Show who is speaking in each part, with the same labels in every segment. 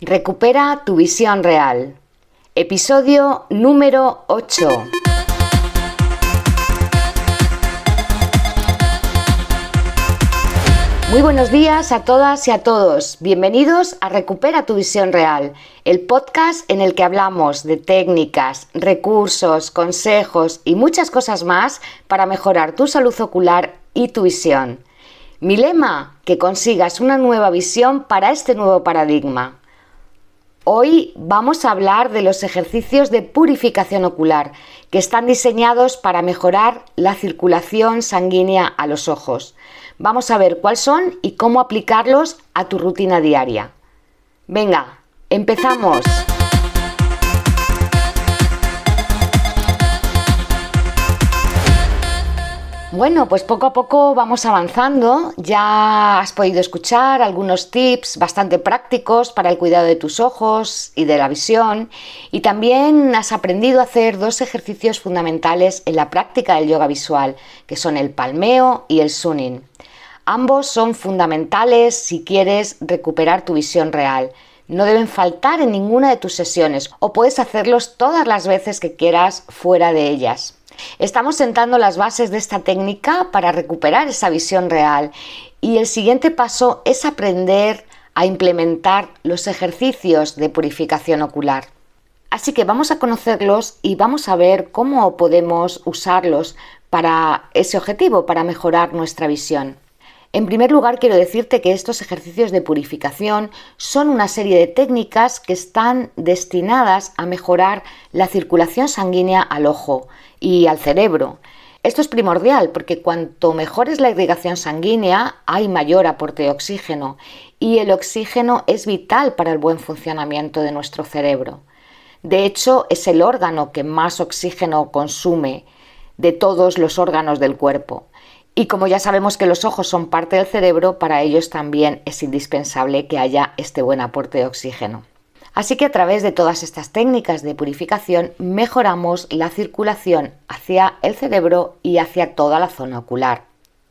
Speaker 1: Recupera tu visión real. Episodio número 8. Muy buenos días a todas y a todos. Bienvenidos a Recupera tu visión real, el podcast en el que hablamos de técnicas, recursos, consejos y muchas cosas más para mejorar tu salud ocular y tu visión. Mi lema, que consigas una nueva visión para este nuevo paradigma. Hoy vamos a hablar de los ejercicios de purificación ocular, que están diseñados para mejorar la circulación sanguínea a los ojos. Vamos a ver cuáles son y cómo aplicarlos a tu rutina diaria. Venga, empezamos. Bueno, pues poco a poco vamos avanzando. Ya has podido escuchar algunos tips bastante prácticos para el cuidado de tus ojos y de la visión. Y también has aprendido a hacer dos ejercicios fundamentales en la práctica del yoga visual, que son el palmeo y el sunning. Ambos son fundamentales si quieres recuperar tu visión real. No deben faltar en ninguna de tus sesiones o puedes hacerlos todas las veces que quieras fuera de ellas. Estamos sentando las bases de esta técnica para recuperar esa visión real y el siguiente paso es aprender a implementar los ejercicios de purificación ocular. Así que vamos a conocerlos y vamos a ver cómo podemos usarlos para ese objetivo, para mejorar nuestra visión. En primer lugar, quiero decirte que estos ejercicios de purificación son una serie de técnicas que están destinadas a mejorar la circulación sanguínea al ojo y al cerebro. Esto es primordial porque cuanto mejor es la irrigación sanguínea, hay mayor aporte de oxígeno y el oxígeno es vital para el buen funcionamiento de nuestro cerebro. De hecho, es el órgano que más oxígeno consume de todos los órganos del cuerpo. Y como ya sabemos que los ojos son parte del cerebro, para ellos también es indispensable que haya este buen aporte de oxígeno. Así que a través de todas estas técnicas de purificación mejoramos la circulación hacia el cerebro y hacia toda la zona ocular.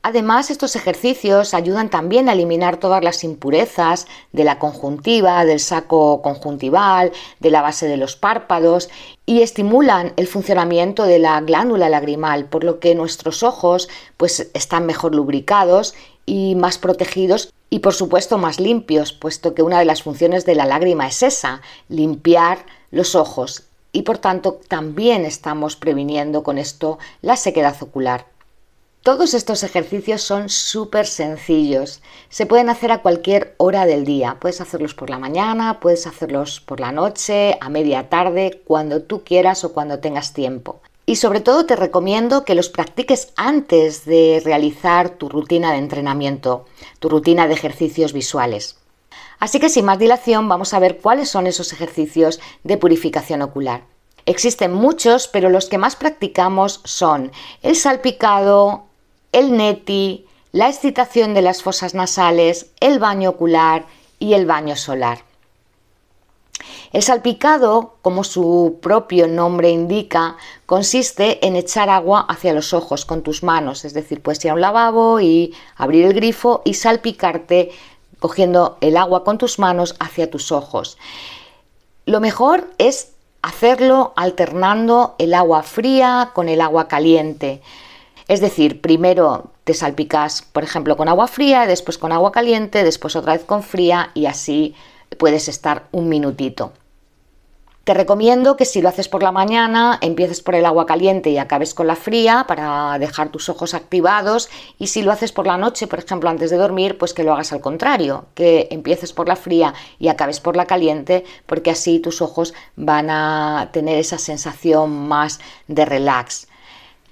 Speaker 1: Además, estos ejercicios ayudan también a eliminar todas las impurezas de la conjuntiva, del saco conjuntival, de la base de los párpados y estimulan el funcionamiento de la glándula lagrimal, por lo que nuestros ojos pues están mejor lubricados y más protegidos y por supuesto más limpios, puesto que una de las funciones de la lágrima es esa, limpiar los ojos y por tanto también estamos previniendo con esto la sequedad ocular. Todos estos ejercicios son súper sencillos. Se pueden hacer a cualquier hora del día. Puedes hacerlos por la mañana, puedes hacerlos por la noche, a media tarde, cuando tú quieras o cuando tengas tiempo. Y sobre todo te recomiendo que los practiques antes de realizar tu rutina de entrenamiento, tu rutina de ejercicios visuales. Así que sin más dilación vamos a ver cuáles son esos ejercicios de purificación ocular. Existen muchos, pero los que más practicamos son el salpicado, el neti, la excitación de las fosas nasales, el baño ocular y el baño solar. El salpicado, como su propio nombre indica, consiste en echar agua hacia los ojos con tus manos, es decir, puedes ir a un lavabo y abrir el grifo y salpicarte cogiendo el agua con tus manos hacia tus ojos. Lo mejor es hacerlo alternando el agua fría con el agua caliente. Es decir, primero te salpicas, por ejemplo, con agua fría, después con agua caliente, después otra vez con fría y así puedes estar un minutito. Te recomiendo que si lo haces por la mañana, empieces por el agua caliente y acabes con la fría para dejar tus ojos activados y si lo haces por la noche, por ejemplo, antes de dormir, pues que lo hagas al contrario, que empieces por la fría y acabes por la caliente, porque así tus ojos van a tener esa sensación más de relax.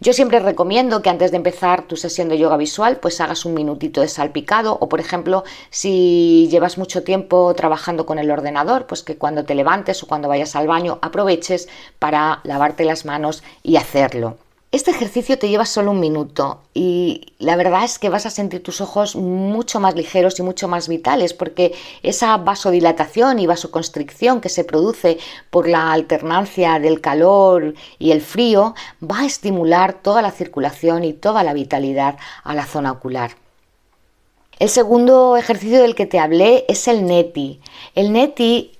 Speaker 1: Yo siempre recomiendo que antes de empezar tu sesión de yoga visual, pues hagas un minutito de salpicado o, por ejemplo, si llevas mucho tiempo trabajando con el ordenador, pues que cuando te levantes o cuando vayas al baño aproveches para lavarte las manos y hacerlo. Este ejercicio te lleva solo un minuto y la verdad es que vas a sentir tus ojos mucho más ligeros y mucho más vitales porque esa vasodilatación y vasoconstricción que se produce por la alternancia del calor y el frío va a estimular toda la circulación y toda la vitalidad a la zona ocular. El segundo ejercicio del que te hablé es el neti. El neti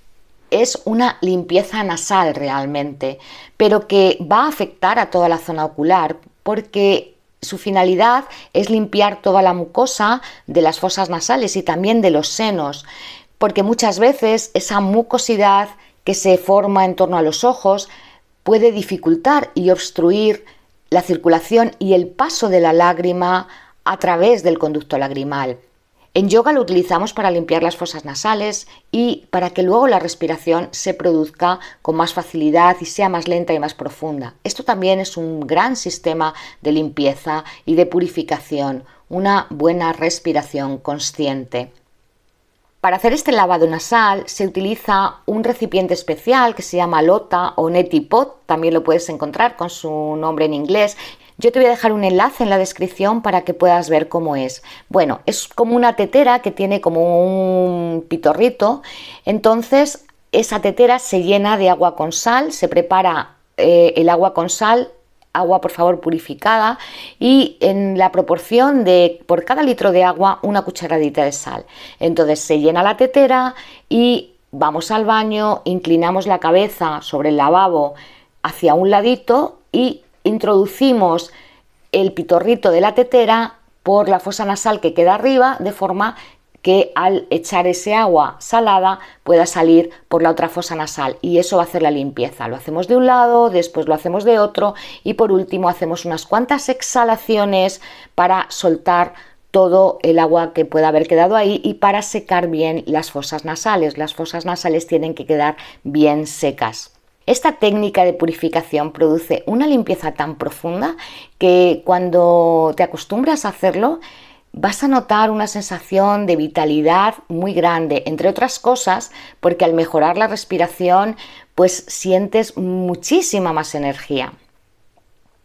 Speaker 1: es una limpieza nasal realmente, pero que va a afectar a toda la zona ocular porque su finalidad es limpiar toda la mucosa de las fosas nasales y también de los senos, porque muchas veces esa mucosidad que se forma en torno a los ojos puede dificultar y obstruir la circulación y el paso de la lágrima a través del conducto lagrimal. En yoga lo utilizamos para limpiar las fosas nasales y para que luego la respiración se produzca con más facilidad y sea más lenta y más profunda. Esto también es un gran sistema de limpieza y de purificación, una buena respiración consciente. Para hacer este lavado nasal se utiliza un recipiente especial que se llama lota o neti pot, también lo puedes encontrar con su nombre en inglés, yo te voy a dejar un enlace en la descripción para que puedas ver cómo es. Bueno, es como una tetera que tiene como un pitorrito. Entonces, esa tetera se llena de agua con sal, se prepara eh, el agua con sal, agua por favor purificada y en la proporción de por cada litro de agua una cucharadita de sal. Entonces se llena la tetera y vamos al baño, inclinamos la cabeza sobre el lavabo hacia un ladito y introducimos el pitorrito de la tetera por la fosa nasal que queda arriba, de forma que al echar ese agua salada pueda salir por la otra fosa nasal y eso va a hacer la limpieza. Lo hacemos de un lado, después lo hacemos de otro y por último hacemos unas cuantas exhalaciones para soltar todo el agua que pueda haber quedado ahí y para secar bien las fosas nasales. Las fosas nasales tienen que quedar bien secas. Esta técnica de purificación produce una limpieza tan profunda que cuando te acostumbras a hacerlo vas a notar una sensación de vitalidad muy grande, entre otras cosas porque al mejorar la respiración pues sientes muchísima más energía.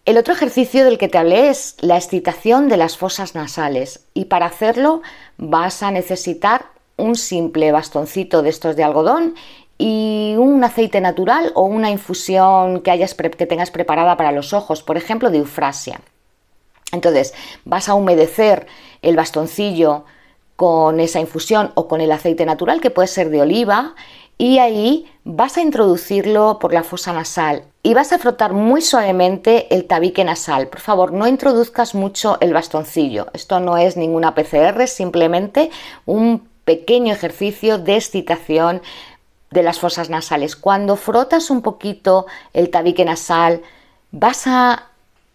Speaker 1: El otro ejercicio del que te hablé es la excitación de las fosas nasales y para hacerlo vas a necesitar un simple bastoncito de estos de algodón y un aceite natural o una infusión que, tengas preparada para los ojos, por ejemplo, de eufrasia. Entonces, vas a humedecer el bastoncillo con esa infusión o con el aceite natural, que puede ser de oliva, y ahí vas a introducirlo por la fosa nasal y vas a frotar muy suavemente el tabique nasal. Por favor, no introduzcas mucho el bastoncillo. Esto no es ninguna PCR, simplemente un pequeño ejercicio de excitación de las fosas nasales. Cuando frotas un poquito el tabique nasal, vas a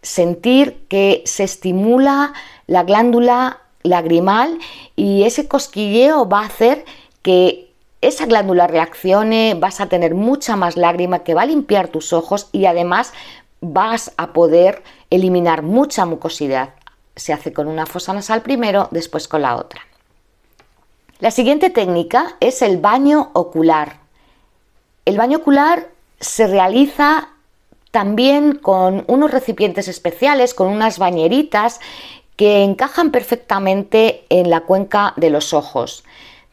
Speaker 1: sentir que se estimula la glándula lagrimal y ese cosquilleo va a hacer que esa glándula reaccione, vas a tener mucha más lágrima que va a limpiar tus ojos y además vas a poder eliminar mucha mucosidad. Se hace con una fosa nasal primero, después con la otra. La siguiente técnica es el baño ocular. El baño ocular se realiza también con unos recipientes especiales, con unas bañeritas que encajan perfectamente en la cuenca de los ojos.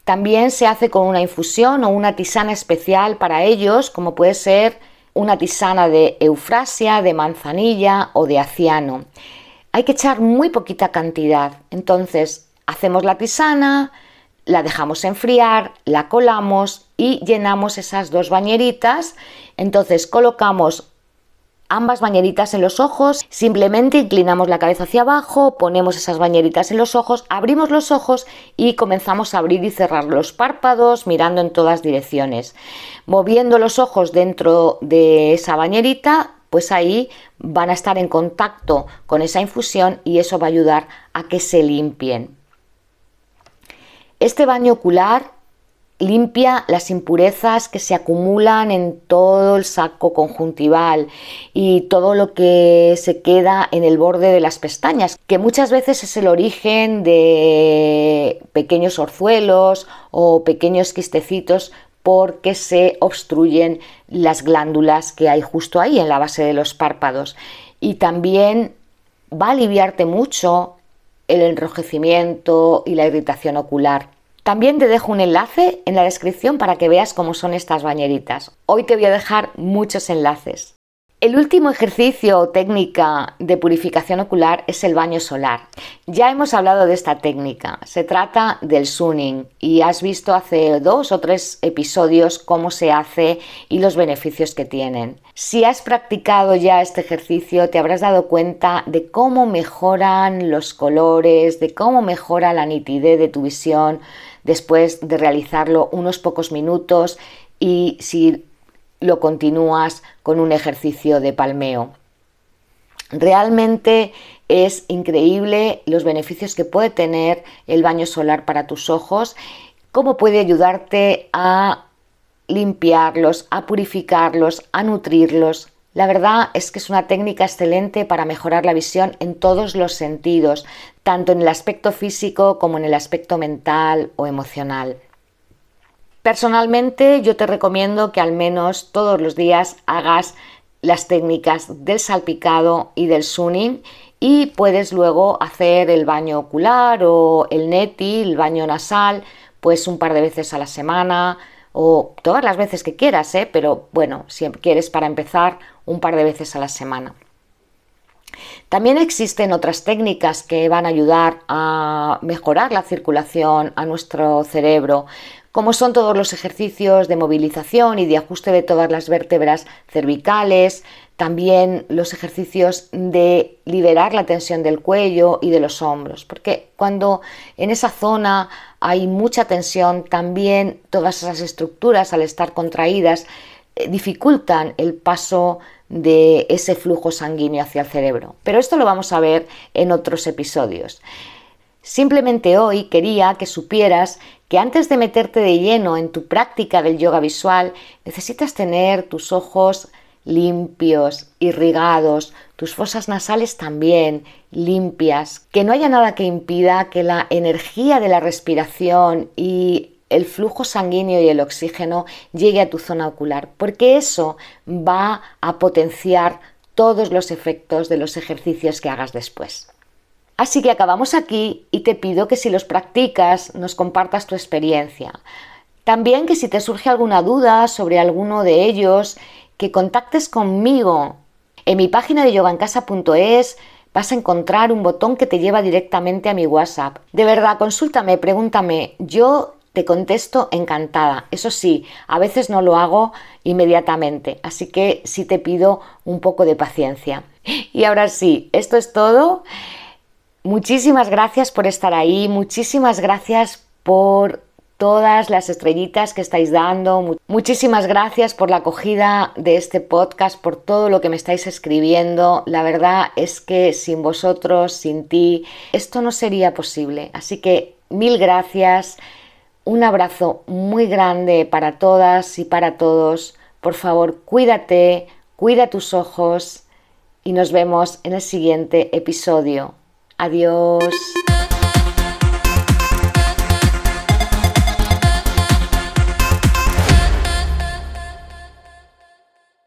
Speaker 1: También se hace con una infusión o una tisana especial para ellos, como puede ser una tisana de eufrasia, de manzanilla o de aciano. Hay que echar muy poquita cantidad. Entonces, hacemos la tisana, la dejamos enfriar, la colamos y llenamos esas dos bañeritas. Entonces colocamos ambas bañeritas en los ojos, simplemente inclinamos la cabeza hacia abajo, ponemos esas bañeritas en los ojos, abrimos los ojos y comenzamos a abrir y cerrar los párpados mirando en todas direcciones. Moviendo los ojos dentro de esa bañerita, pues ahí van a estar en contacto con esa infusión y eso va a ayudar a que se limpien. Este baño ocular limpia las impurezas que se acumulan en todo el saco conjuntival y todo lo que se queda en el borde de las pestañas, que muchas veces es el origen de pequeños orzuelos o pequeños quistecitos porque se obstruyen las glándulas que hay justo ahí en la base de los párpados. Y también va a aliviarte mucho el enrojecimiento y la irritación ocular. También te dejo un enlace en la descripción para que veas cómo son estas bañeritas. Hoy te voy a dejar muchos enlaces. El último ejercicio o técnica de purificación ocular es el baño solar. Ya hemos hablado de esta técnica. Se trata del sunning y has visto hace dos o tres episodios cómo se hace y los beneficios que tienen. Si has practicado ya este ejercicio te habrás dado cuenta de cómo mejoran los colores, de cómo mejora la nitidez de tu visión después de realizarlo unos pocos minutos y si lo continúas con un ejercicio de palmeo. Realmente es increíble los beneficios que puede tener el baño solar para tus ojos, cómo puede ayudarte a limpiarlos, a purificarlos, a nutrirlos. La verdad es que es una técnica excelente para mejorar la visión en todos los sentidos, tanto en el aspecto físico como en el aspecto mental o emocional. Personalmente yo te recomiendo que al menos todos los días hagas las técnicas del salpicado y del sunning y puedes luego hacer el baño ocular o el neti, el baño nasal, pues un par de veces a la semana o todas las veces que quieras, ¿eh? pero bueno, si quieres para empezar un par de veces a la semana. También existen otras técnicas que van a ayudar a mejorar la circulación a nuestro cerebro como son todos los ejercicios de movilización y de ajuste de todas las vértebras cervicales, también los ejercicios de liberar la tensión del cuello y de los hombros, porque cuando en esa zona hay mucha tensión, también todas esas estructuras al estar contraídas eh, dificultan el paso de ese flujo sanguíneo hacia el cerebro. Pero esto lo vamos a ver en otros episodios. Simplemente hoy quería que supieras que antes de meterte de lleno en tu práctica del yoga visual, necesitas tener tus ojos limpios, irrigados, tus fosas nasales también limpias, que no haya nada que impida que la energía de la respiración y el flujo sanguíneo y el oxígeno llegue a tu zona ocular, porque eso va a potenciar todos los efectos de los ejercicios que hagas después. Así que acabamos aquí y te pido que si los practicas nos compartas tu experiencia. También que si te surge alguna duda sobre alguno de ellos, que contactes conmigo. En mi página de yogancasa.es vas a encontrar un botón que te lleva directamente a mi WhatsApp. De verdad, consúltame, pregúntame. Yo te contesto encantada. Eso sí, a veces no lo hago inmediatamente, así que sí te pido un poco de paciencia. Y ahora sí, esto es todo. Muchísimas gracias por estar ahí, muchísimas gracias por todas las estrellitas que estáis dando. Muchísimas gracias por la acogida de este podcast, por todo lo que me estáis escribiendo. La verdad es que sin vosotros, sin ti, esto no sería posible. Así que mil gracias. Un abrazo muy grande para todas y para todos. Por favor, cuídate, cuida tus ojos y nos vemos en el siguiente episodio. Adiós.